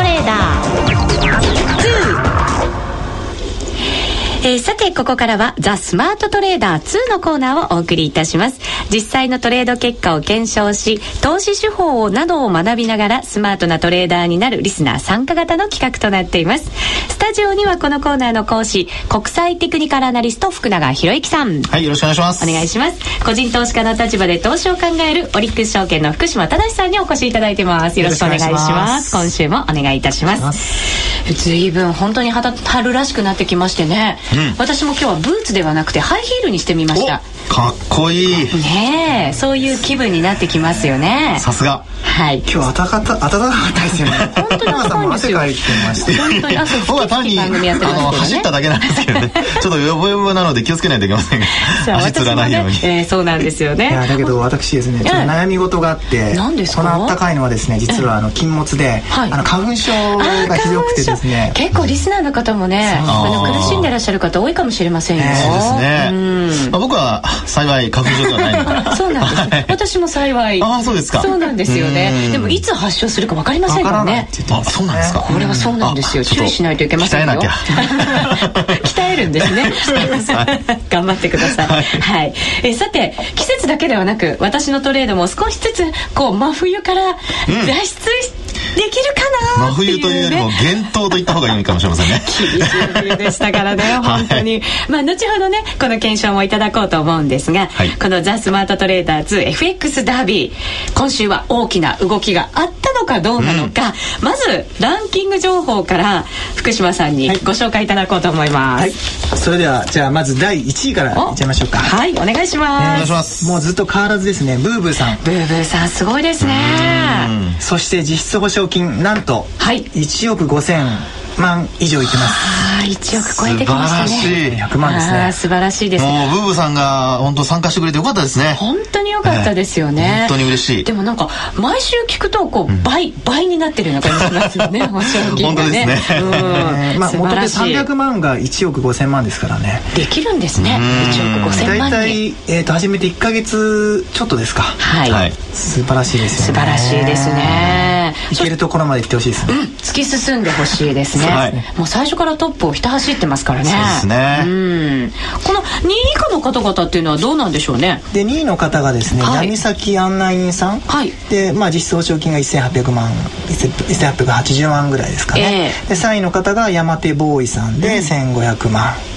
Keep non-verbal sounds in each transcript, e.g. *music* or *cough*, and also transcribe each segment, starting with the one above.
トレーダーえー、さてここからはザ・スマートトレーダー2のコーナーをお送りいたします。実際のトレード結果を検証し投資手法などを学びながらスマートなトレーダーになるリスナー参加型の企画となっています。スタジオにはこのコーナーの講師国際テクニカルアナリスト福永博之さん。はいよろしくお願いします。お願いします。個人投資家の立場で投資を考えるオリックス証券の福島正さんにお越しいただいてます。よろしくお願いします。今週もお願いいたします随分本当に春らしくなってきましてね、うん、私も今日はブーツではなくてハイヒールにしてみました。かっこいい。ねえそういう気分になってきますよね。さすが。はい。今日暖かった暖かかったですよね。本当に汗かいてました本当に汗僕は単に、あの走っただけなんですけどね。*laughs* ちょっとヨボヨボなので気をつけないといけませんが。足つらないように、えー、そうなんですよね。いやだけど私ですねちょっと悩み事があって何ですか？この暖かいのはですね実はあの禁物で、あの花粉症がひどくてですね。結構リスナーの方もねあの苦しんでらっしゃる方多いかもしれませんよ、そうですね、まあ、僕は幸い花粉症ではないので *laughs* そうなんです、私も幸い。あそうですか。そうなんですよね。でもいつ発症するかわかりませんからね。あそうなんですか。これはそうなんですよ。注意しないといけませんよ。*laughs* 鍛えるんですね。*laughs* 頑張ってください。はい、えさて季節だけではなく私のトレードも少しずつこう真冬から脱出してできるかな真冬というよりも厳冬と言った方がいいかもしれませんね。厳しい冬でしたからね本当に、はい、まあ後ほどねこの検証もいただこうと思うんですが、はい、このザ・スマートトレーダー 2FX ダービー今週は大きな動きがあったのかどうなのか、うん、まずランキング情報から福島さんにご紹介いただこうと思います、はい、それではじゃあまず第1位からいっちゃいましょうか。はいお願いします、お願いします。もうずっと変わらずですねブーブーさん。ブーブーさんすごいですね。そして実質保証金なんと1億5000万以上いってます。1億超えてきましたね。100万ですね。素晴らしいです。もうブーブーさんが本当参加してくれてよかったですね。本当によかったですよね、本当に嬉しい。でもなんか毎週聞くとこう倍、倍になってるような感じしますよね。保証金がね。ね、まあ元で300万が1億5000万ですからね。できるんですね。1億5000万大体、えー、と始めて1か月ちょっとですか。はい。素晴らしいですよね。素晴らしいですねいけるところまで来てほしいですね、突き進んでほしいですね、もう最初からトップをひた走ってますからね。そうですね。うん。この2位以下の方々っていうのはどうなんでしょうね。で2位の方がですね、はい、闇崎案内人さん、はい、で、まあ、実質保証金が1800万1880万ぐらいですかね、えー、で3位の方が山手ボーイさんで1500万、うん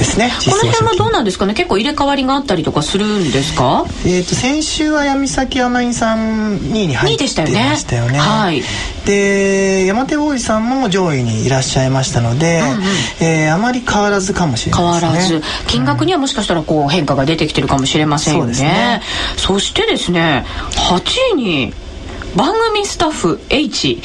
ですね。この辺はどうなんですかね？結構入れ替わりがあったりとかするんですか？えっ、と先週は闇崎アナインさん2位に入ってましたよね。したよね。はい。で山手大井さんも上位にいらっしゃいましたので、うんうん、えー、あまり変わらずかもしれないですね。変わらず。金額にはもしかしたらこう変化が出てきてるかもしれませんよね、うん、そね。そしてですね8位に番組スタッフ H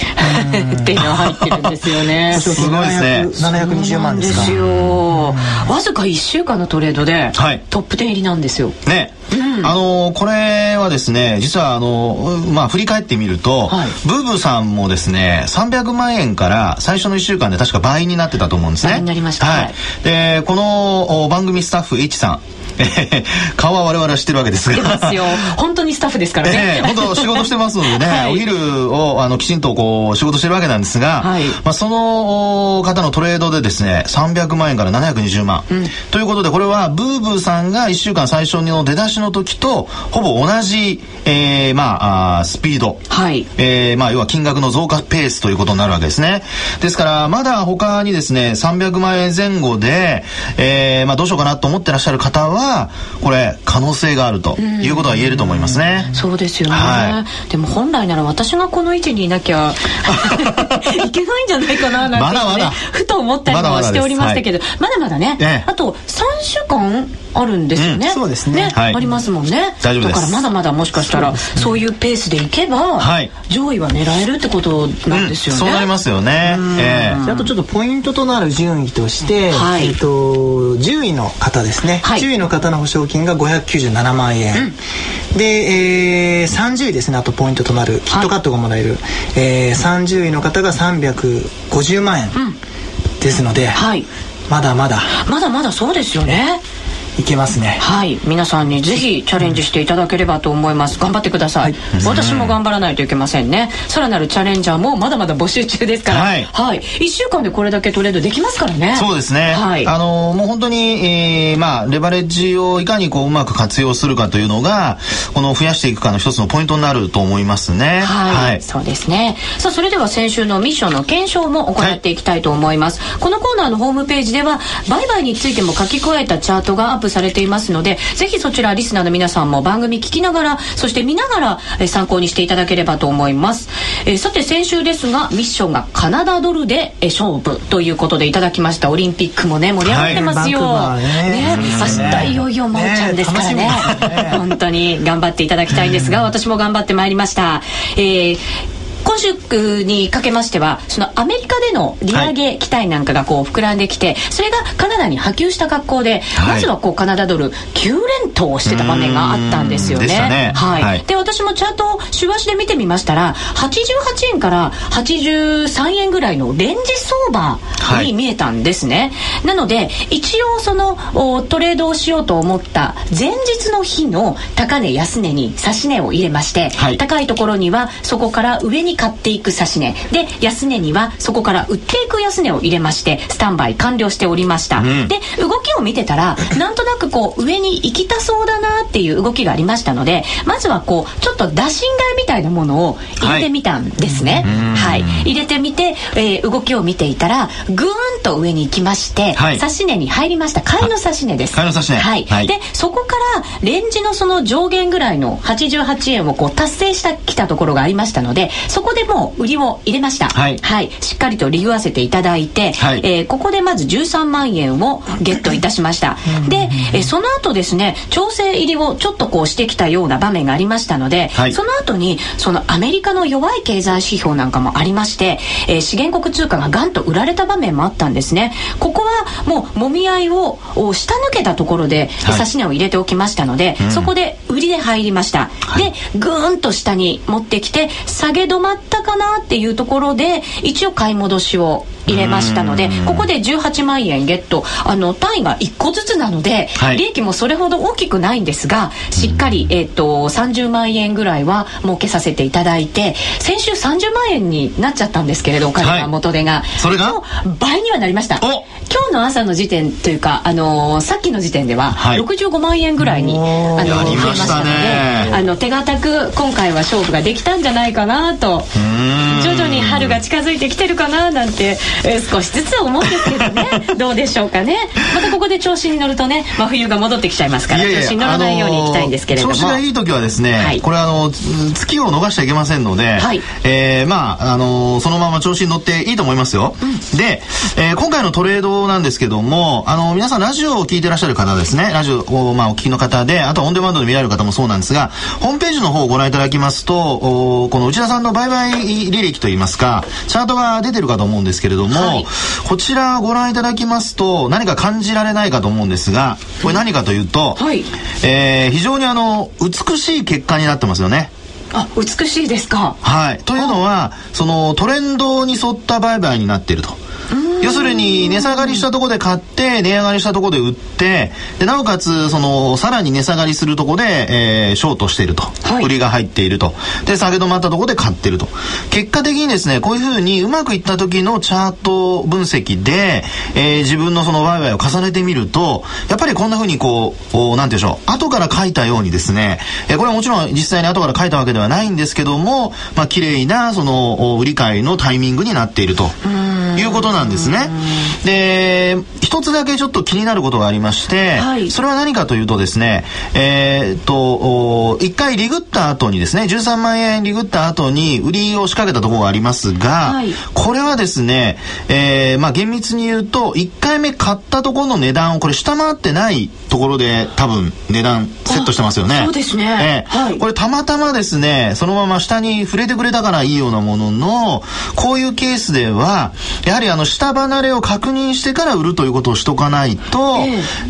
っていうのが入ってるんですよね。*laughs* すごいですね。720万ですですよ。わずか1週間のトレードで、トップ10入りなんですよ。ね。うん、あのこれはですね実はあのまあ振り返ってみると、はい、ブーブーさんもですね300万円から最初の1週間で確か倍になってたと思うんですね。倍になりました、はい、でこの番組スタッフ H さん *laughs* 顔は我々は知ってるわけですが。ですよ。本当にスタッフですからね。えー、本当仕事してますのでね、*laughs* はい、お昼をあのきちんとこう仕事してるわけなんですが、はい、まあその方のトレードでですね、300万円から720万、うん、ということでこれはブーブーさんが1週間最初の出だしの時とほぼ同じ、えー、まああスピード、はい、えー、まあ要は金額の増加ペースということになるわけですね。ですからまだ他にですね、300万円前後で、えー、まあどうしようかなと思ってらっしゃる方ははこれ可能性があるということは言えると思いますね。うそうですよね、はい、でも本来なら私がこの位置にいなきゃ *laughs* いけないんじゃないかななんて、ね、まだまだ。ふと思ったりもしておりましたけど。まだまだね、ねあと3週間あるんですよね、うん、そうですね、ねはい、ありますもんね。大丈夫だからまだまだもしかしたらそう,、いうペースでいけば、はい、上位は狙えるってことなんですよね、うん、そうなりますよね、えー、あとちょっとポイントとなる順位として、はい、えーと、10位の方ですね、はい、10位の方の保証金が597万円、うん、で、えー、30位ですね。あとポイントとなるキットカットがもらえる、はい、えー、30位の方が350万円ですので、はい、まだまだ。まだまだそうですよねいけますね。はい。皆さんにぜひチャレンジしていただければと思います。頑張ってください、はい、私も頑張らないといけませんね。さらなるチャレンジャーもまだまだ募集中ですから。はい、はい、1週間でこれだけトレードできますからね。そうですね。はい。あのもう本当に、えー、まあレバレッジをいかにこううまく活用するかというのがこの増やしていくかの一つのポイントになると思いますね。はい、はい、そうですね。さあそれでは先週のミッションの検証も行っていきたいと思います、はい、このコーナーのホームページでは売買についても書き加えたチャートがアップされていますのでぜひそちらリスナーの皆さんも番組聞きながらそして見ながら、え参考にしていただければと思います、えさて先週ですがミッションがカナダドルで、え勝負ということでいただきました。オリンピックもね盛り上がってますよ、はい、ね。ね明日いよいよ真央ちゃんですからねね。本当に頑張っていただきたいんですが私も頑張ってまいりました、えー今週にかけましてはそのアメリカでの利上げ期待なんかがこう膨らんできて、それがカナダに波及した格好で、はい、まずはこうカナダドル9連投してた場面があったんですよね。ね。はい、はい、で私もチャートを週足で見てみましたら88円から83円ぐらいのレンジ相場に見えたんですね。はい、なので一応そのトレードをしようと思った前日の日の高値安値に指し値を入れまして、高いところにはそこから上に買っていく指値。で安値にはそこから売っていく安値を入れましてスタンバイ完了しておりました、うん、で動きを見てたらなんとなくこう上に行きたそうだなっていう動きがありましたのでまずはこうちょっと打診買いみたいなものを入れてみたんですね。はい、はい、入れてみて、えー、動きを見ていたらぐーんと上に行きまして、はい、指値に入りました。買いの指値です。買いの指値。はい、はい、でそこからレンジのその上限ぐらいの88円をこう達成したきたところがありましたのでそこでも売りを入れました、はい、はい、しっかりと利用わせていただいて、はい、えー、ここでまず13万円をゲットいたしました。で、えー、その後ですね調整入りをちょっとこうしてきたような場面がありましたので、はい、その後にそのアメリカの弱い経済指標なんかもありまして、えー、資源国通貨がガンと売られた場面もあったんですね。ここはもうもみ合いを下抜けたところで指し値を入れておきましたので、そこで売りで入りました、でぐーんと下に持ってきて下げ止まったかなっていうところで一応買い戻しを入れましたのでここで18万円ゲット。あの単位が1個ずつなので、はい、利益もそれほど大きくないんですがしっかり、えーと、30万円ぐらいは儲けさせていただいて先週30万円になっちゃったんですけれどお金が元手が、はい、それが？倍にはなりました。今日の朝の時点というか、あのー、さっきの時点では65万円ぐらいに、あの増えましたのであの手堅く今回は勝負ができたんじゃないかなと。徐々に春が近づいてきてるかななんてえー、少しずつ思うんですけどね。*laughs* どうでしょうかね。またここで調子に乗るとね真冬が戻ってきちゃいますから調子に乗らないようにいきたいんですけれども、調子がいい時はですね、はい、これあの月を逃しちゃいけませんので、はい、えー、まああのそのまま調子に乗っていいと思いますよ、うん、で、えー、今回のトレードなんですけどもあの皆さんラジオを聞いてらっしゃる方ですね。ラジオを、まあ、お聞きの方であとオンデマンドで見られる方もそうなんですがホームページの方をご覧いただきますとおこの内田さんの売買履歴といいますかチャートが出てるかと思うんですけれども、はい、こちらご覧いただきますと何か感じられないかと思うんですがこれ何かというと、はい、えー、非常にあの美しい結果になってますよね。あ美しいですか。はい、というのはそのトレンドに沿った売買になっていると。要するに値下がりしたところで買って値上がりしたところで売ってでなおかつそのさらに値下がりするところで、えー、ショートしていると、はい、売りが入っていると。で下げ止まったところで買ってると。結果的にですねこういうふうにうまくいった時のチャート分析で、えー、自分のその売買を重ねてみるとやっぱりこんなふうにこうなんていうんでしょう後から書いたようにですね、えー、これはもちろん実際に後から書いたわけではないんですけどもまあ綺麗なその売り買いのタイミングになっているということなんですね。で一つだけちょっと気になることがありまして、はい、それは何かというとですねえー、っと一回リグった後にですね13万円リグった後に売りを仕掛けたところがありますが、はい、これはですね、えー、まあ厳密に言うと1回目買ったところの値段をこれ下回ってないところで多分値段セットしてますよね。そうですね、えー、はい、これたまたまですねそのまま下に触れてくれたからいいようなもののこういうケースではやはりあの下離れを確認してから売るということをしとかないと、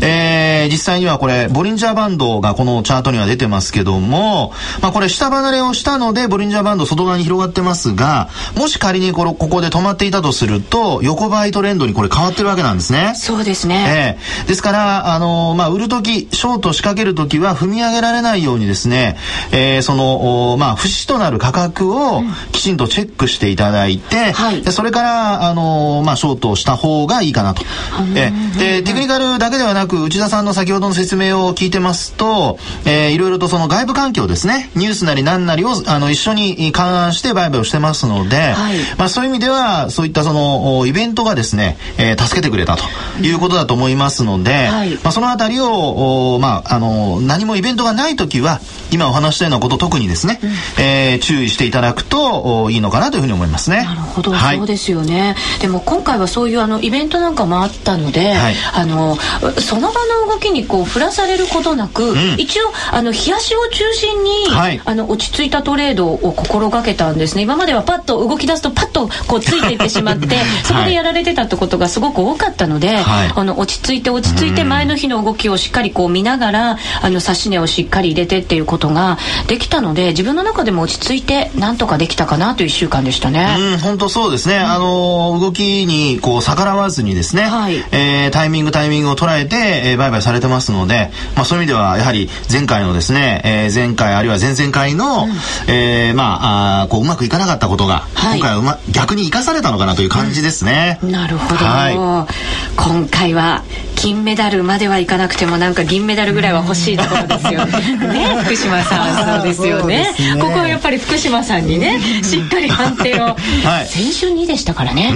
えー、えー、実際にはこれボリンジャーバンドがこのチャートには出てますけども、まあ、これ下離れをしたのでボリンジャーバンド外側に広がってますがもし仮にこのここで止まっていたとすると横ばいトレンドにこれ変わってるわけなんですね。そうですね。えー、ですからあのまあ売る時ショート仕掛ける時は踏み上げられないようにですね、えー、そのまあ節となる価格をきちんとチェックしていただいて、はい、でそれからあのまあショートをした方がいいかなと。えー、でテクニカルだけではなく内田さんの先ほどの説明を聞いてますと、えー、いろいろとその外部環境ですね。ニュースなり何なりをあの一緒に勘案して売買をしてますので、はい、まあそういう意味ではそういったそのイベントがですね、えー、助けてくれたということだと思いますので、はい、まあそのあたりをまああの何もイベントがない時は今お話したようなこと特にですね、うん、えー、注意していただくといいのかなというふうに思いますね。なるほど、はい、そうですよね。でも今回はそういうあのイベントなんかもあったので、はい、あのその場の動きにこう振らされることなく、うん、一応あの冷やしを中心に、はい、あの落ち着いたトレードを心がけたんですね。今まではパッと動き出すとパッとこうついていってしまって *laughs* そこでやられてたってことがすごく多かったので、はい、あの落ち着いて落ち着いて前の日の動きをしっかりこう見ながらあの指し値をしっかり入れてっていうことができたので自分の中でも落ち着いてなんとかできたかなという1週間でしたね。うん本当そうですね、うん、あの動きにこう逆らわずにですね、はい、えー、タイミングタイミングを捉えて、えー、売買されてますので、まあ、そういう意味ではやはり前回のですね、えー、前回あるいは前々回の、うん、えー、まああこううまくいかなかったことが、はい、今回はうま逆に生かされたのかなという感じですね。うん、なるほど、はい、今回は金メダルまではいかなくてもなんか銀メダルぐらいは欲しいところですよね。*laughs* 福島さんそうですよね、ね、ここはやっぱり福島さんにねしっかり判定を、はい、先週2でしたからね。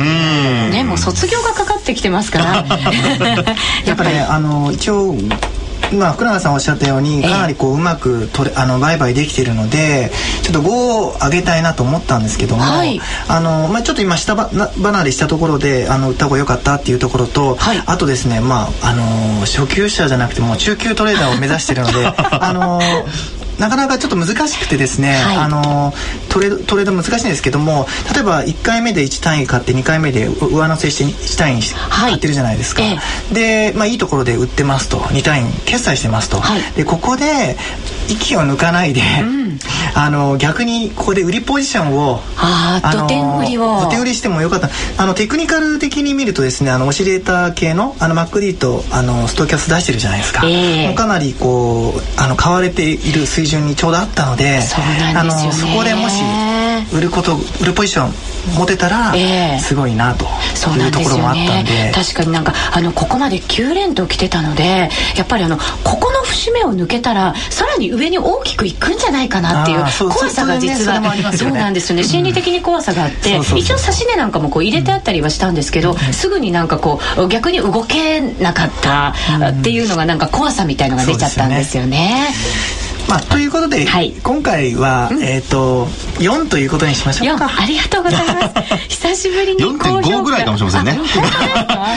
ねもう卒業がかかってきてますから。*laughs* やっぱり、ね、あの一応今福永さんおっしゃったようにかなりこううまくとれあの売買できているのでちょっと5を上げたいなと思ったんですけども、はい、あのまあ、ちょっと今下離れしたところであの売った方が良かったっていうところと、はい、あとですねまああの初級者じゃなくても中級トレーダーを目指しているので *laughs* あのなかなかちょっと難しくてですね、はい、あのトレードトレード難しいんですけども例えば1回目で1単位買って2回目で上乗せして1単位買ってるじゃないですか、はい、で、まあ、いいところで売ってますと。2単位決済してますと、はい、でここで息を抜かないで、うん、あの逆にここで売りポジションをああ土手売りを。土手売りしてもよかった。あのテクニカル的に見るとですねあのオシレーター系のあのマックディとあのストキャス出してるじゃないですか、えー、かなりこうあの買われている水準にちょうどあったのでそうなんですよ、ね、そこでもし売ること売るポジション持てたらすごいなというところもあったんで,、ね、確かになんかあのここまで9連と来てたのでやっぱりあのここの節目を抜けたらさらに上に大きくいくんじゃないかなっていう怖さが実はそうなんですよね。心理的に怖さがあって一応指し値なんかもこう入れてあったりはしたんですけどすぐになんかこう逆に動けなかったっていうのがなんか怖さみたいのが出ちゃったんですよね。まあ、ということで、はい、今回は、うん、えっ、ー、と4ということにしましょうか。ありがとうございます。*laughs* 久しぶりに4.5ぐらいかもしれませんね。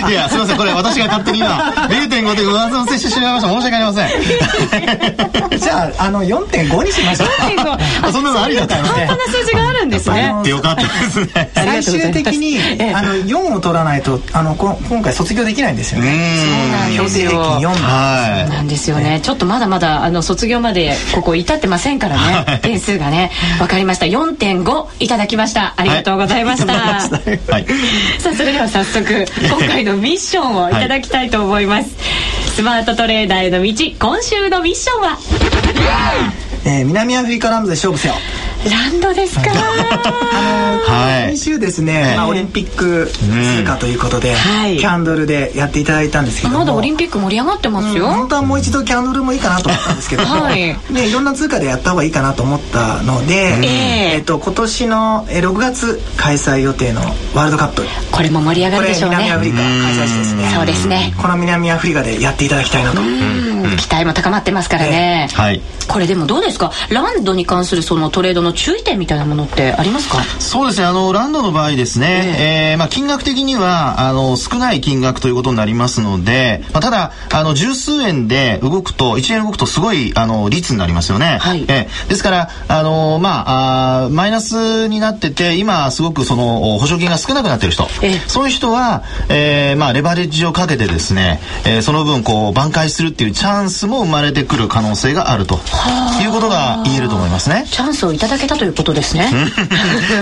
いやすみませんこれ私が勝手に今0.5で上乗せしてしまいました。申し訳ありません。*laughs* じゃああの4.5にしましょうそんなのありだったのね半端な数字があるんですね。よかったです。ね最終的にあの4を取らないとあのこ今回卒業できないんですよね。そうなんですよはい。なんですよね。ちょっとまだまだあの卒業までここ至ってませんからね、はい、点数がね。分かりました。4.5いただきました。ありがとうございました、はい、さあそれでは早速今回のミッションをいただきたいと思います、スマートトレーダーへの道今週のミッションは、えー、南アフリカラムズで勝負せよ。ランドですか？はい、先週ですね、まあオリンピック通過ということで、キャンドルでやっていただいたんですけどまだオリンピック盛り上がってますよ。本当はもう一度キャンドルもいいかなと思ったんですけど、はい、ねいろんな通貨でやった方がいいかなと思ったので、えっと今年の6月開催予定のワールドカップ。これも盛り上がるでしょうね。南アフリカ開催地ですね。そうですね。この南アフリカでやっていただきたいなと。期待も高まってますからね。はい。これでもどうですか？ランドに関するそのトレードのの注意点みたいなものってありますか？そうですね。あのランドの場合ですね、えー、えー、まあ、金額的にはあの少ない金額ということになりますので、まあ、ただあの十数円で動くと1円動くとすごいあの率になりますよね、はい、えー、ですからあのまああマイナスになってて今すごくその保証金が少なくなってる人、えー、そういう人は、えー、まあレバレッジをかけてですね、えー、その分こう挽回するっていうチャンスも生まれてくる可能性があるということが言えると思いますね。チャンスをいただけたということですね。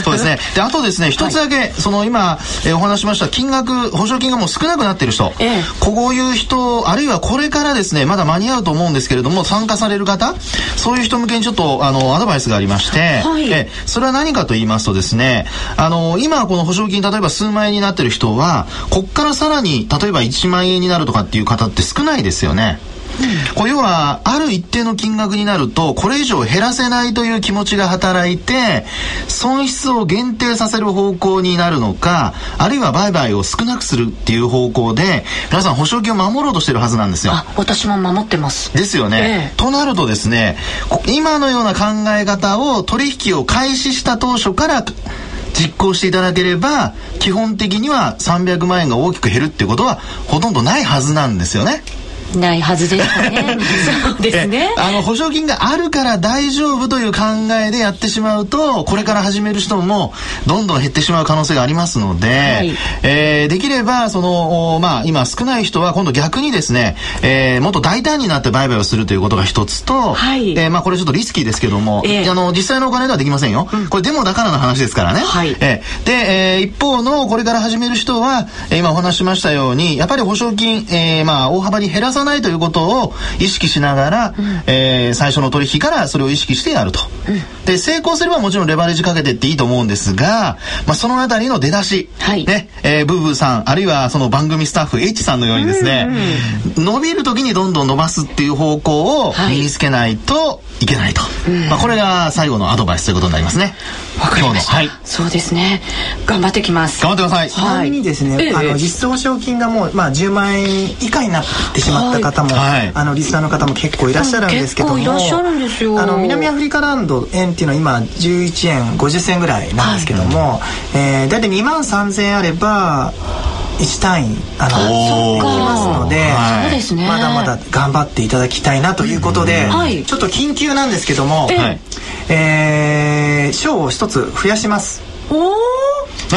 そうですね。*laughs* であとですね一つだけ、はい、その今、えー、お話しました金額保証金がもう少なくなってる人、ええ、こういう人あるいはこれからですねまだ間に合うと思うんですけれども参加される方そういう人向けにちょっとあのアドバイスがありまして、はい、えそれは何かと言いますとですねあの今この保証金例えば数万円になってる人はこっからさらに例えば1万円になるとかっていう方って少ないですよね。こう要はある一定の金額になるとこれ以上減らせないという気持ちが働いて損失を限定させる方向になるのかあるいは売買を少なくするっていう方向で皆さん保証金を守ろうとしてるはずなんですよ。私も守ってますですよね、ええ、となるとですね今のような考え方を取引を開始した当初から実行していただければ基本的には300万円が大きく減るってことはほとんどないはずなんですよね。ないはずですね。*laughs* そうですね。あの保証金があるから大丈夫という考えでやってしまうと、これから始める人もどんどん減ってしまう可能性がありますので、はい、えー、できればそのまあ今少ない人は今度逆にですね、えー、もっと大胆になって売買をするということが一つと、はい、えー、まあこれちょっとリスキーですけども、えー、あの実際のお金ではできませんよ。うん、これでもだからの話ですからね。はい、えー、で、えー、一方のこれから始める人は、えー、今お話しましたように、やっぱり保証金、えー、まあ大幅に減らさないということを意識しながら、うん、えー、最初の取引からそれを意識してやると、うん、で成功すればもちろんレバレッジかけてっていいと思うんですが、まあ、そのあたりの出だし、はい、ねえー、ブーブーさんあるいはその番組スタッフ H さんのようにですね、うんうん、伸びる時にどんどん伸ばすっていう方向を身につけないといけないと、はい、まあ、これが最後のアドバイスということになりますね。わかりました、はい、そうですね。頑張ってきます。頑張ってください。ちなみにですね、はい、あの実質保証金がもう、まあ、10万円以下になってしまった方も、はい、あのリスナーの方も結構いらっしゃるんですけどもい。らっしゃるんですよ。あの南アフリカランド円っていうのは今11円50銭ぐらいなんですけども、はい、えー、大体2万3000円あれば1単位あのできますので、はい、そうでまだまだ頑張っていただきたいなということで、はい、ちょっと緊急なんですけども、はい、えー、賞を一つ増やします。お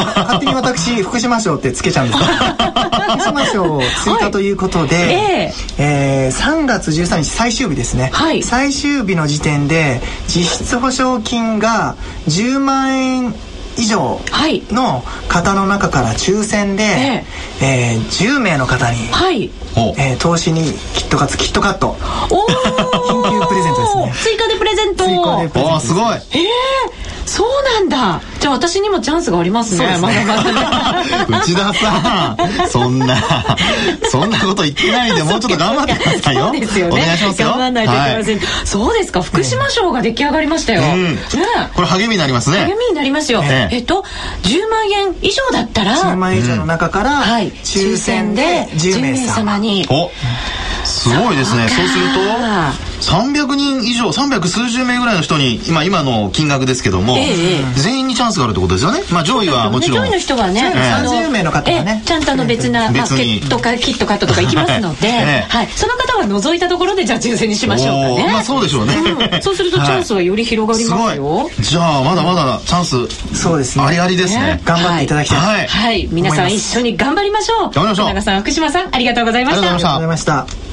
勝手に私福島賞ってつけちゃうんです福島賞追加ということで、はい、えー、えー、3月13日最終日ですね、はい、最終日の時点で実質保証金が10万円以上の方の中から抽選で、ええ。えー、10名の方に、はい。えー、投資にキットカツキットカット。お緊急プレゼントですね。追加でプレゼント追加でプレゼントす。ごい。ええーそうなんだ。じゃあ私にもチャンスがありますね、ね、まだまだ内田さん。そんなそんなこと言ってないんでもうちょっと頑張ってくださいよ。そうですよね。お願いしますよ。頑張らないといけません、はい、そうですか。福島賞が出来上がりましたよ、うん、これ励みになりますね。励みになりますよ、ええ。っと10万円以上だったら10万円以上の中から、はい、抽選で10名様に。おすごいですね。そうすると300人以上300数十名ぐらいの人に今今の金額ですけども、えー、全員にチャンスがあるってことですよね。まあ上位はもちろん、ね、上位の人はね、えー、30名の方がね。ちゃんとあの別な、まあ、ケットかキットカットとか行きますので、*laughs* えー、はい、その方は除いたところでじゃあ抽選にしましょうかね。まあそうでしょうね、うん、そうするとチャンスはより広がりますよ、はい、じゃあまだまだチャンス。そうですね。ありありですね。頑張っていただきたい。はい、はい、皆さん一緒に頑張りましょう。頑張りましょう。長さん福島さんありがとうございました。ありがとうございました